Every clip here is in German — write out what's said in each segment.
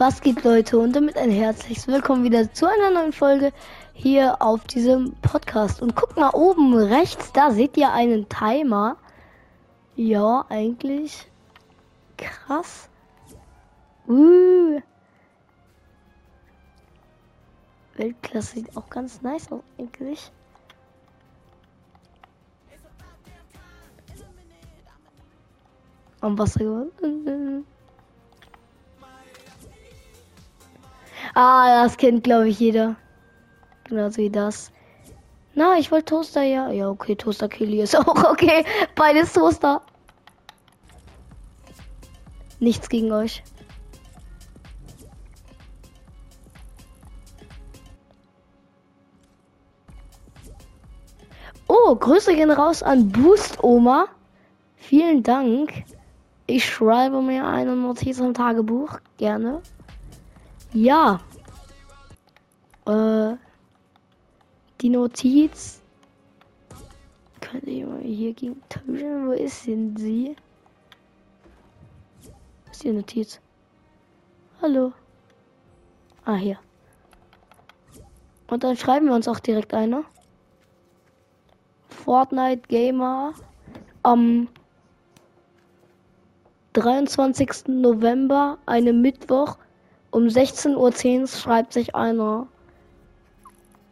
Was geht Leute und damit ein herzliches Willkommen wieder zu einer neuen Folge hier auf diesem Podcast. Und guckt mal oben rechts, da seht ihr einen Timer. Ja, eigentlich krass. Uh. Weltklasse sieht auch ganz nice aus eigentlich. Am Wasser gewonnen. Ah, das kennt glaube ich jeder. Genauso wie das. Na, ich wollte Toaster, ja. Ja, okay, Toaster Killy ist auch okay. Beides Toaster. Nichts gegen euch. Oh, Grüße gehen raus an Boost Oma. Vielen Dank. Ich schreibe mir eine Notiz im Tagebuch. Gerne. Ja. Äh, die Notiz. Könnte ich mal hier gegen tauschen? Wo ist denn sie? Ist die Notiz? Hallo. Ah, hier. Und dann schreiben wir uns auch direkt eine. Fortnite Gamer am 23. November, einem Mittwoch um 16.10 Uhr schreibt sich einer,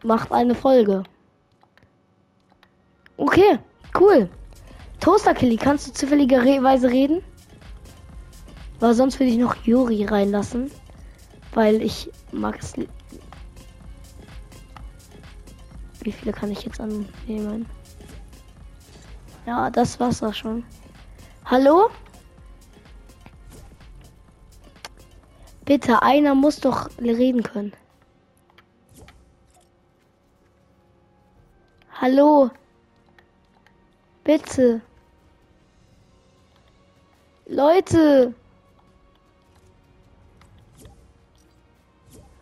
macht eine Folge. Okay, cool. Toaster Killy, kannst du zufälligerweise reden? Weil sonst würde ich noch Juri reinlassen. Weil ich mag es. Wie viele kann ich jetzt annehmen? Ja, das war's auch schon. Hallo? Bitte, einer muss doch reden können. Hallo? Bitte. Leute.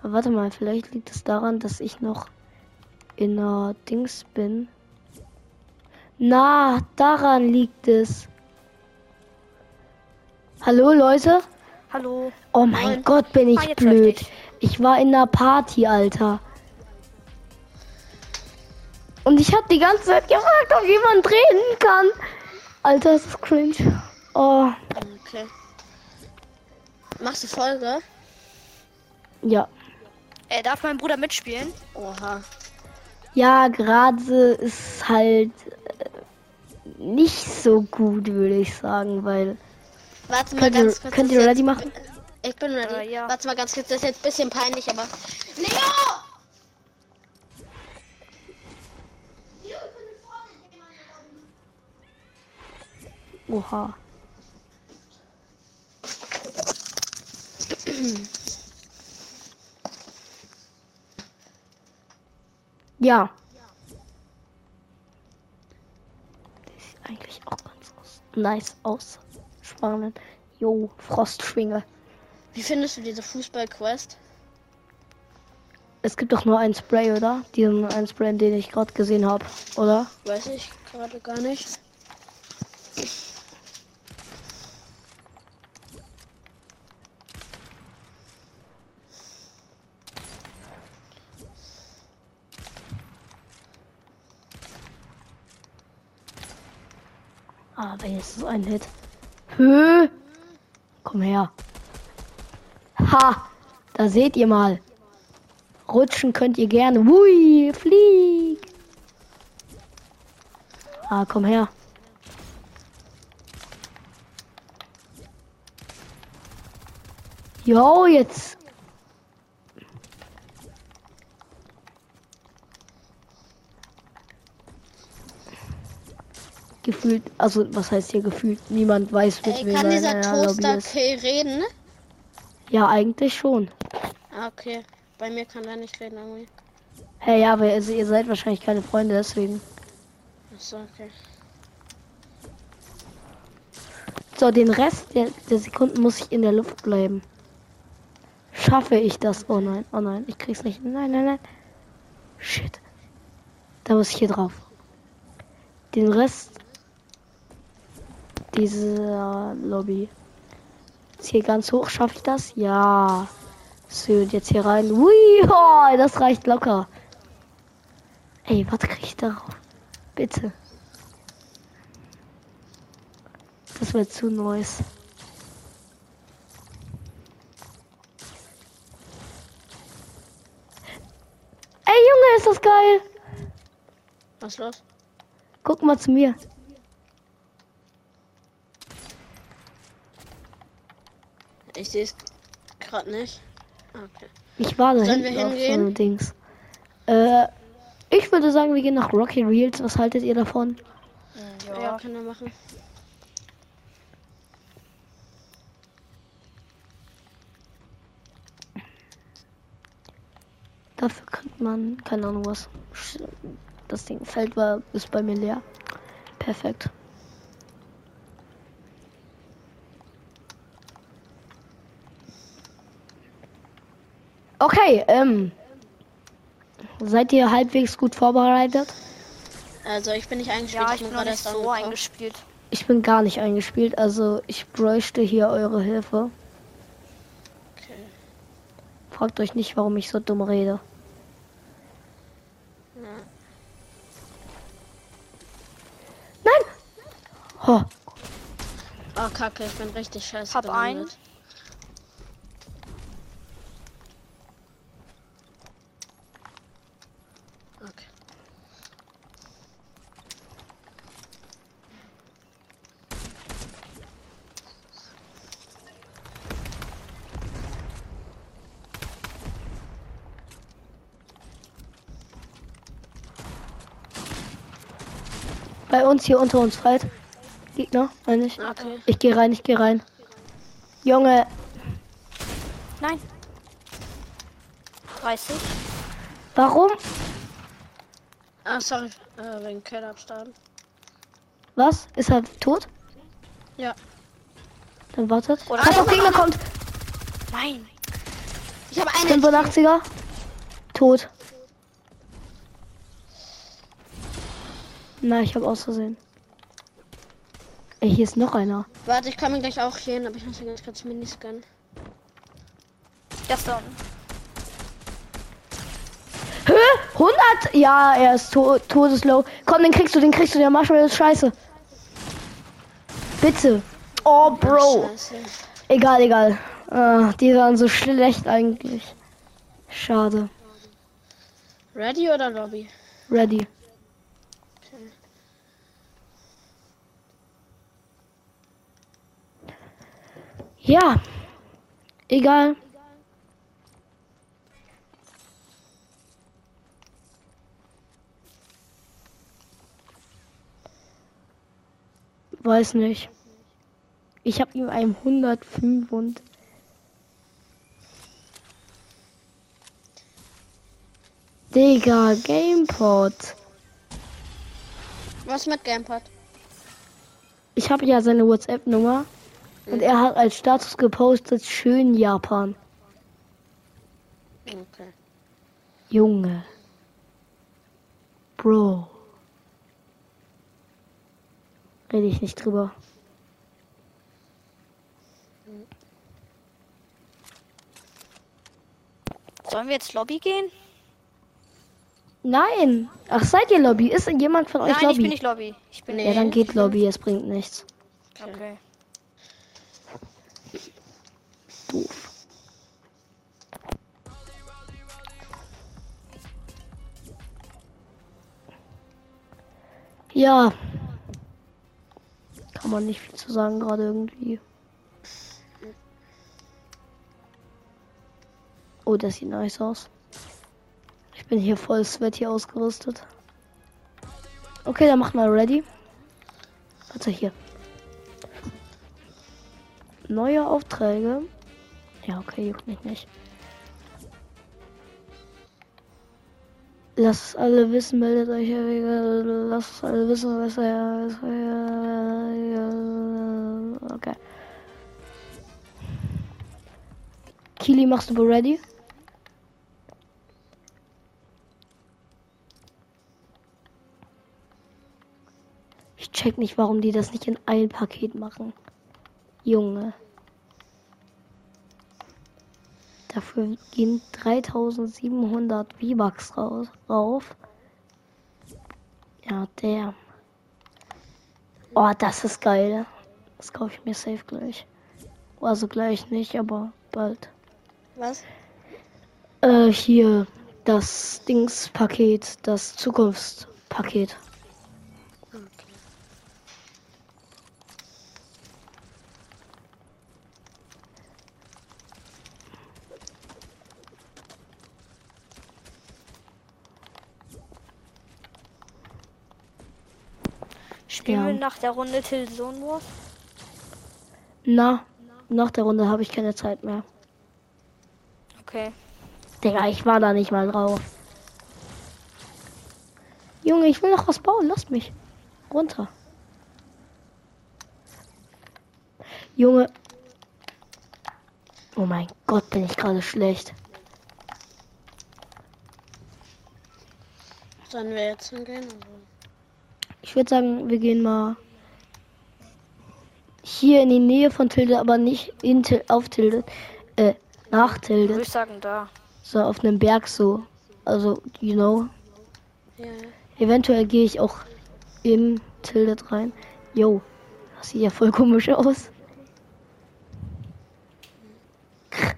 Warte mal, vielleicht liegt es daran, dass ich noch in der Dings bin. Na, daran liegt es. Hallo Leute? Hallo. Oh mein Moin. Gott, bin ich Ah, blöd. Ich war in einer Party, Alter. Und ich habe die ganze Zeit gefragt, ob jemand reden kann. Alter, das ist cringe. Oh, Okay. Machst du Folge? ja. Äh, darf mein Bruder mitspielen? Oha. Ja, gerade ist halt äh, nicht so gut, würde ich sagen, weil. Warte mal Könnt ihr, ganz kurz. könnt das ihr ready jetzt- machen? Ich bin ready. Äh, ja. Warte mal ganz kurz, das ist jetzt ein bisschen peinlich, aber. Leo! Oha. Ja. Das sieht eigentlich auch ganz aus. nice aus. Spannend. Jo, Frostschwinge. Wie findest du diese Fußball-Quest? Es gibt doch nur ein Spray, oder? Diesen einen Spray, den ich gerade gesehen habe, oder? Weiß ich gerade gar nicht. Ah, wenigstens ein Hit. Hö. Komm her. Ha! Da seht ihr mal. Rutschen könnt ihr gerne. Hui, flieg. Ah, komm her. Jo, jetzt. Gefühlt, also was heißt hier gefühlt? Niemand weiß, mit Ey, wem kann er dieser Toaster. Kill reden? Ja, eigentlich schon. Ah, okay. Bei mir kann er nicht reden irgendwie. Hey, ja, aber also, ihr seid wahrscheinlich keine Freunde, deswegen. Achso, okay. So, den Rest der, der Sekunden muss ich in der Luft bleiben. Schaffe ich das? Oh nein, oh nein, ich krieg's nicht. Nein, nein, nein. Shit. Da muss ich hier drauf. Den Rest dieser Lobby. Jetzt hier ganz hoch, schaffe ich das? Ja. So, und jetzt hier rein. Ui, oh, das reicht locker. Ey, was krieg ich darauf? Bitte. Das wird zu neues. Ey, Junge, ist das geil. Was ist los? Guck mal zu mir. Ich sehe es gerade nicht. Okay. Ich war da Sollen wir hinten auf so hingehen? einem Dings. Äh, ich würde sagen, wir gehen nach Rocky Reels. Was haltet ihr davon? Ja, Ja. kann er machen. Dafür kriegt man, keine Ahnung was. Das Ding Feld war ist bei mir leer. Perfekt. Okay, ähm. Seid ihr halbwegs gut vorbereitet? Also ich bin nicht eingespielt. Ja, ich bin noch gerade so angekommen. eingespielt. Ich bin gar nicht eingespielt, also ich bräuchte hier eure Hilfe. Okay. Fragt euch nicht, warum ich so dumm rede. Nein! Ho, Oh, kacke, ich bin richtig scheiße Hab gelandet. Okay. Bei uns hier unter uns Fight. Gegner, meine ich. Okay. Ich gehe rein, ich gehe rein. Junge, Nein. 30. warum? Ah, sorry, äh, wegen Kellerabstand. Was? Ist er tot? Ja. Dann wartet. Oder- Pass auf, Gegner kommt. Nein. Ich habe einen. 85er. Tot. Na, ich habe aus Versehen. Ey, hier ist noch einer. Warte, ich komme gleich auch hier hin, aber ich muss mir ganz kurz Minis gönnen. Das da unten. Höhe? 100? Ja, er ist to todeslow. Komm, den kriegst du, den kriegst du. Der Marshmallow ist scheiße. Bitte. Oh, Bro. Scheiße. Egal, egal. Ah, die waren so schlecht eigentlich. Schade. Ready oder Lobby? Ready. Ja. Egal. Weiß nicht. Ich habe ihm einen 105 und Digga, Gamepod. Was mit Gamepad? Ich habe ja seine WhatsApp-Nummer und er hat als Status gepostet, schön Japan. Okay. Junge. Bro. Rede ich nicht drüber. Sollen wir jetzt Lobby gehen? Nein. Ach, seid ihr Lobby? Ist jemand von euch Nein, Lobby? ich bin nicht Lobby. Ich bin Ja, dann geht Lobby, es bringt nichts. Okay. Doof. Ja. Kann man nicht viel zu sagen gerade irgendwie. Oh, das sieht nice aus. Ich bin hier voll sweaty ausgerüstet. Okay, dann mach mal ready. Warte hier. Neue Aufträge. Ja, okay, juckt mich nicht. Lasst alle wissen, meldet euch. Lasst alle wissen, was er. Okay. Kili, machst du ready? Ich check nicht, warum die das nicht in ein Paket machen. Junge. Dafür gehen 3700 V-Bucks raus, rauf. Ja, der. Oh, das ist geil. Das kaufe ich mir safe gleich. Also gleich nicht, aber bald. Was? Äh, hier das Dingspaket, das Zukunftspaket. Spielen Ja. wir nach der Runde Till Zone Wars? Na, nach der Runde habe ich keine Zeit mehr. Okay. Digga, ich war da nicht mal drauf. Junge, ich will noch was bauen. Lass mich. Runter. Junge. Oh mein Gott, bin ich gerade schlecht. Sollen wir jetzt hingehen? Oder? Ich würde sagen, wir gehen mal hier in die Nähe von Tilde, aber nicht in Til auf Tilde. Äh, nach Würde Tilde. ich sagen, da. So auf einem Berg so. Also, you know. Ja, ja. Eventuell gehe ich auch in Tildet rein. Yo, das sieht ja voll komisch aus.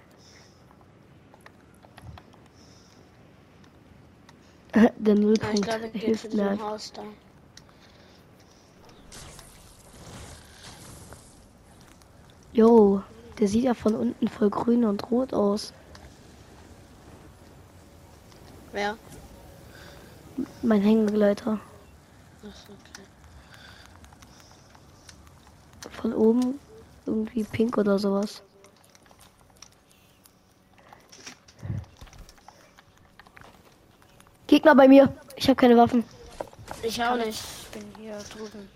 Der ich Nullpunkt wir gehen zu hilft mir. Yo, der sieht ja von unten voll grün und rot aus. Wer? Mein Hängenbegleiter. Achso, okay. Von oben irgendwie pink oder sowas. Gegner bei mir. Ich habe keine Waffen. Ich auch nicht. Ich bin hier drüben.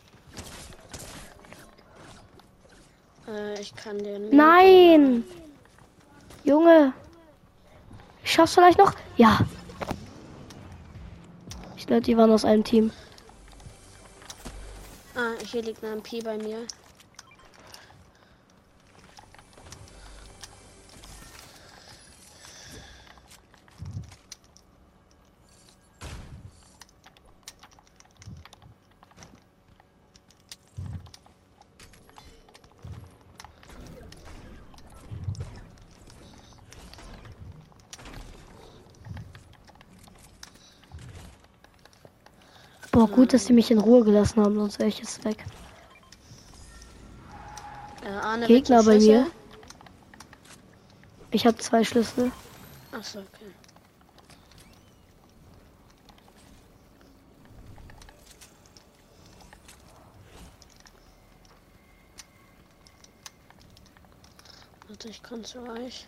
Äh, ich kann den. Nein! Junge! Schaffst du vielleicht noch? Ja. Ich glaube, die waren aus einem Team. Ah, hier liegt ein MP bei mir. Boah, gut, dass sie mich in Ruhe gelassen haben, sonst wäre ich jetzt weg. Äh, Gegner bei mir. Ich habe zwei Schlüssel. Achso, okay. Warte, ich komme zu euch.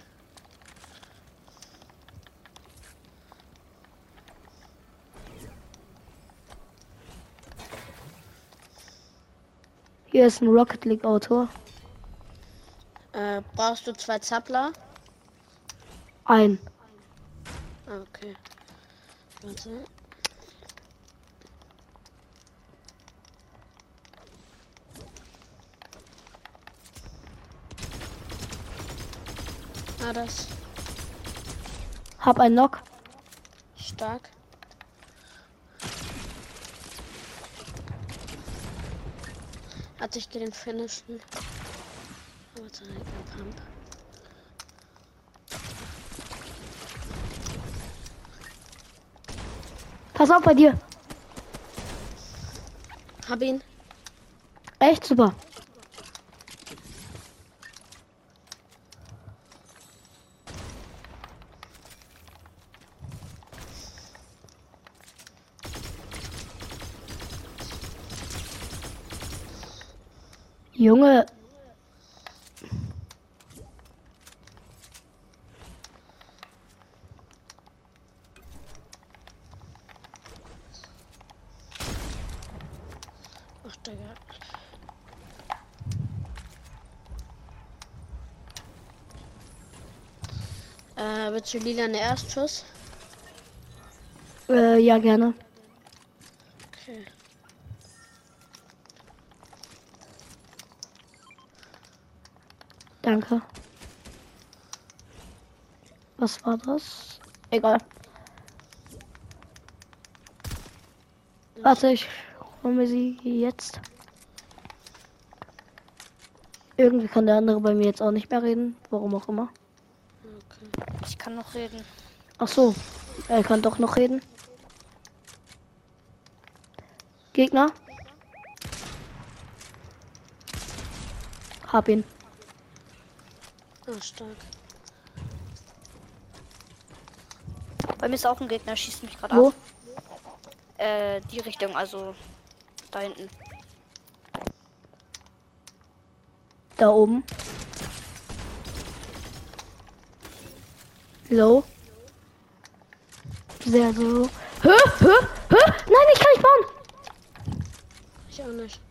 Hier ist ein Rocket League Auto. Äh, brauchst du zwei Zappler? Ein. Ah, okay. Warte. Ah, das Hab ein Knock. stark. Hatte ich den finishen. Warte, ein Pump. Pass auf bei dir. Hab ihn. Echt super. Junge. Ach, Digga. Äh, willst du lila eine Erstschuss? Äh, ja, gerne. Okay. Was war das? Egal. Warte, ich hole mir sie jetzt. Irgendwie kann der andere bei mir jetzt auch nicht mehr reden. Warum auch immer. Okay. Ich kann noch reden. Ach so, er kann doch noch reden. Gegner. Hab ihn. Ah, stark. Bei mir ist auch ein Gegner, schießt mich gerade ab. Äh, die Richtung, also da hinten. Da oben. Low. Sehr so. Hä? Hä? Hä? Nein, ich kann nicht bauen. Ich auch nicht.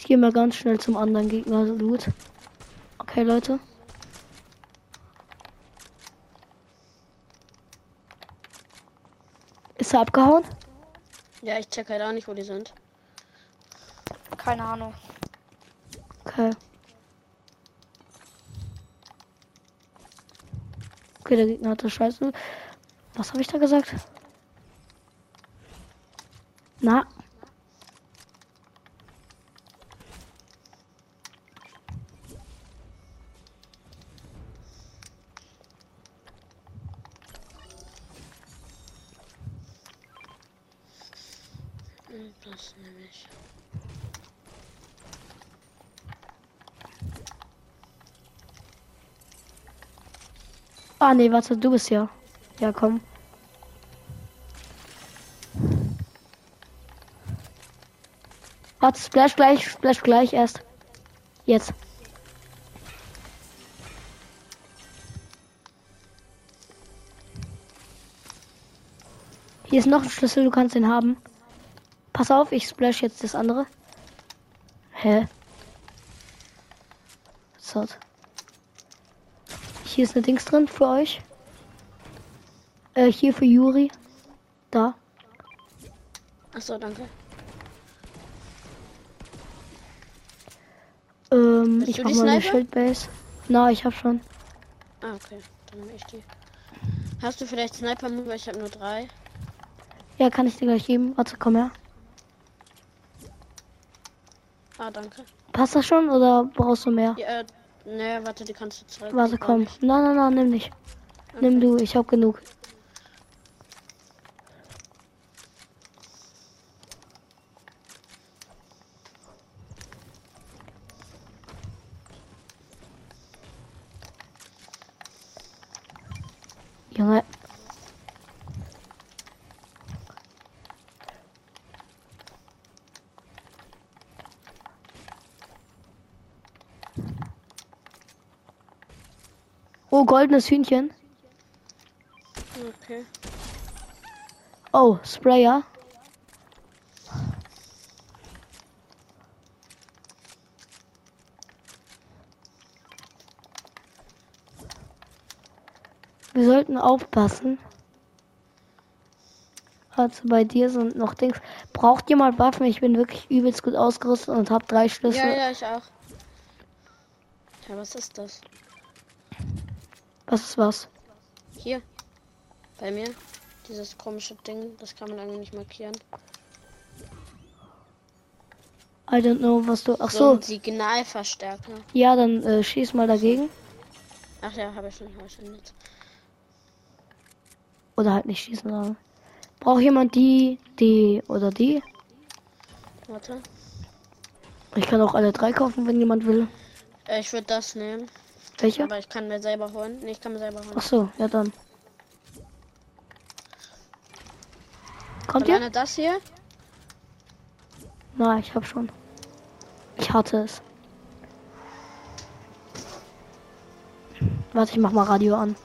Ich gehe mal ganz schnell zum anderen Gegner. Loot. Okay, Leute. Ist er abgehauen? Ja, ich check halt auch nicht, wo die sind. Keine Ahnung. Okay. Okay, der Gegner hatte Scheiße. Was habe ich da gesagt? Na? Hm, Das nehme ich. Ah, nee, warte, du bist ja. Ja, komm. Warte, splash gleich, splash gleich erst. Jetzt. Hier ist noch ein Schlüssel, du kannst den haben. Pass auf, ich splash jetzt das andere. Hä? So. Hier ist eine Dings drin für euch. Äh, hier für Juri. Da. Achso, danke. Ähm, Bist ich mach mal eine? Schildbase. Na, ich hab schon. Ah, okay. Dann nehme ich die. Hast du vielleicht Sniper Move? Ich habe nur drei. Ja, kann ich dir gleich geben. Warte, komm her. Ah, danke. Passt das schon oder brauchst du mehr? Ja, äh, ne, warte, die kannst du zurück. Warte, komm. Nein, nein, nein, nimm nicht. Okay. Nimm du, ich hab genug. Junge. Oh, goldenes Hühnchen. Okay. Oh, Sprayer. Wir sollten aufpassen. Also bei dir sind noch Dings. Braucht jemand Waffen? Ich bin wirklich übelst gut ausgerüstet und habe drei Schlüssel. Ja, ja, ich auch. Ja, was ist das? Was ist was? Hier. Bei mir. Dieses komische Ding, das kann man irgendwie nicht markieren. I don't know, was du. Ach So so, Signalverstärker. ja, dann äh, schieß mal dagegen. Ach ja, habe ich schon, habe ich schon jetzt. Oder halt nicht schießen. Sondern. Braucht jemand die, die oder die? Warte. Ich kann auch alle drei kaufen, wenn jemand will. Äh, ich würde das nehmen. Welche? Aber ich kann mir selber holen. Nee, ich kann mir selber holen. Ach so, ja dann. Kommt ihr? Alleine das hier? Na, ich hab schon. Ich hatte es. Warte, ich mach mal Radio an.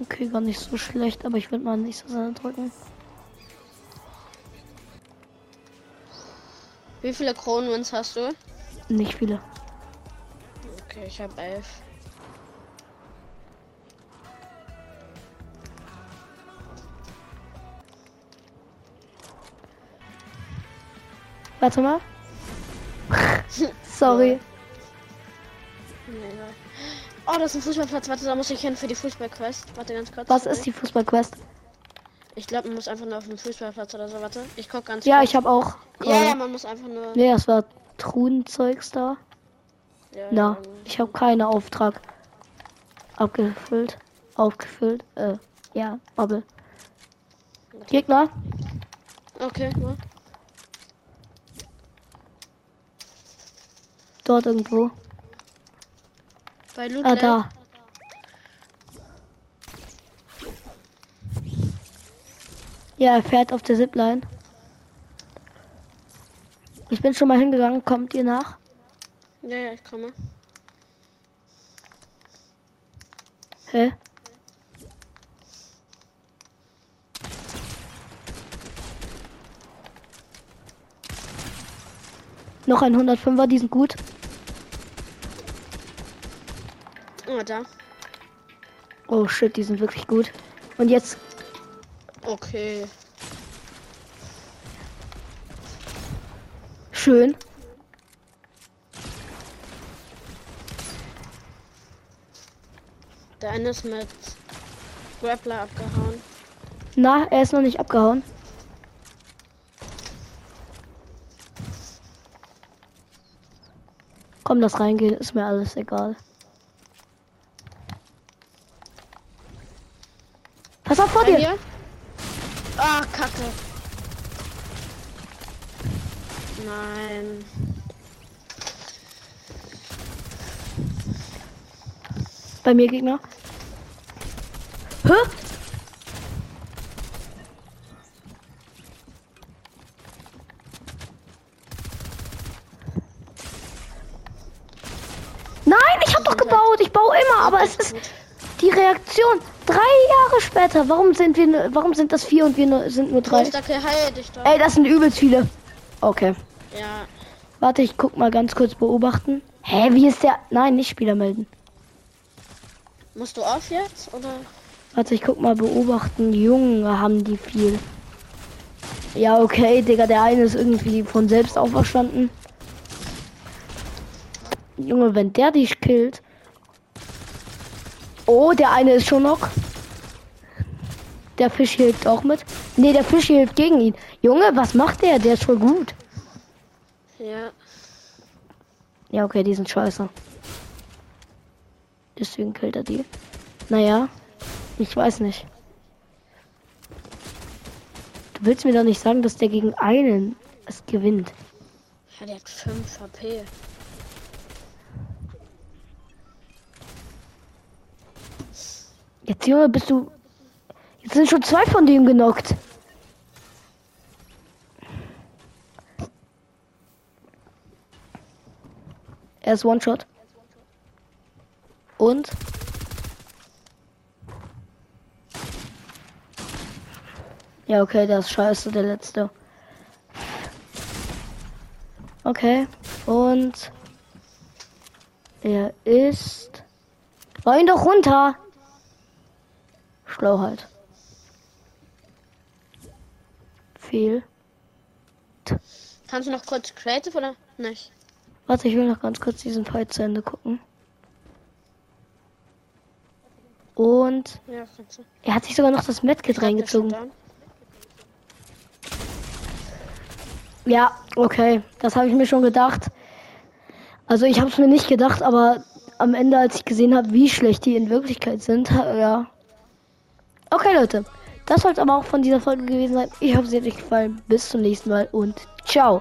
Okay, gar nicht so schlecht, aber ich würde mal nicht so drücken. Wie viele Kronwins hast du? Nicht viele. Okay, ich habe elf. Warte mal. Sorry. Oh, das ist ein Fußballplatz. Warte, da muss ich hin für die Fußballquest. Warte ganz kurz. Was ist die Fußballquest? Ich glaube, man muss einfach nur auf dem Fußballplatz oder so. Warte, ich guck ganz Ja, kurz. ich habe auch. Ja, ja, man muss einfach nur. Nee, das war Truhenzeugs da. Ja, Na, ja. ich habe keinen Auftrag abgefüllt. Aufgefüllt. Äh, ja, Bubble. Gegner? Okay, ja. Dort irgendwo. Bei Loot Ah, da. Ja, er fährt auf der Zipline. Ich bin schon mal hingegangen. Kommt ihr nach? Ja, ja, ich komme. Hä? Noch ein 105er, die sind gut. Oh, da. Oh shit, die sind wirklich gut. Und jetzt, Okay. Schön. Der eine ist mit Grappler abgehauen. Na, er ist noch nicht abgehauen. Komm, das reingehen, ist mir alles egal. Pass auf vor dir! Ah, Kacke. Nein. Bei mir Gegner. Hä? Nein, ich hab doch gebaut. Ich baue immer, aber es ist die Reaktion. Drei Jahre später. Warum sind wir, warum sind das vier und wir sind nur drei? Ey, das sind übelst viele. Okay. Ja. Warte, ich guck mal ganz kurz beobachten. Hä, wie ist der? Nein, nicht Spieler melden. Musst du auf jetzt? Oder? Warte, ich guck mal beobachten. Junge, haben die viel. Ja, okay, Digga, der eine ist irgendwie von selbst auferstanden. Junge, wenn der dich killt. Oh, der eine ist schon noch. Der Fisch hilft auch mit. Nee, der Fisch hilft gegen ihn. Junge, was macht der? Der ist voll gut. Ja. Ja, okay, die sind scheiße. Deswegen killt er die. Naja, ich weiß nicht. Du willst mir doch nicht sagen, dass der gegen einen es gewinnt. Ja, der hat 5 HP. Jetzt, Junge, bist du. Jetzt sind schon zwei von dem genockt. Er ist One-Shot. Und? Ja, okay, der ist scheiße, der letzte. Okay. Und er ist. War ihn doch runter. Schlauheit. Viel. Kannst du noch kurz Creative oder nicht? Warte, ich will noch ganz kurz diesen Fight zu Ende gucken. Und er hat sich sogar noch das Medkit reingezogen. Ja, okay, das habe ich mir schon gedacht. Also ich habe es mir nicht gedacht, aber am Ende, als ich gesehen habe, wie schlecht die in Wirklichkeit sind, ja. Okay, Leute, das soll es aber auch von dieser Folge gewesen sein. Ich hoffe, sie hat euch gefallen. Bis zum nächsten Mal und ciao.